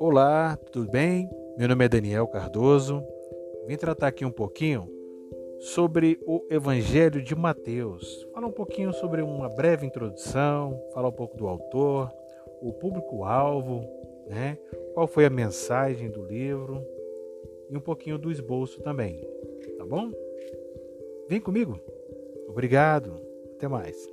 Olá, tudo bem? Meu nome é Daniel Cardoso. Vim tratar aqui um pouquinho sobre o Evangelho de Mateus. Falar um pouquinho sobre uma breve introdução, falar um pouco do autor, o público-alvo, né? Qual foi a mensagem do livro e um pouquinho do esboço também, tá bom? Vem comigo. Obrigado. Até mais.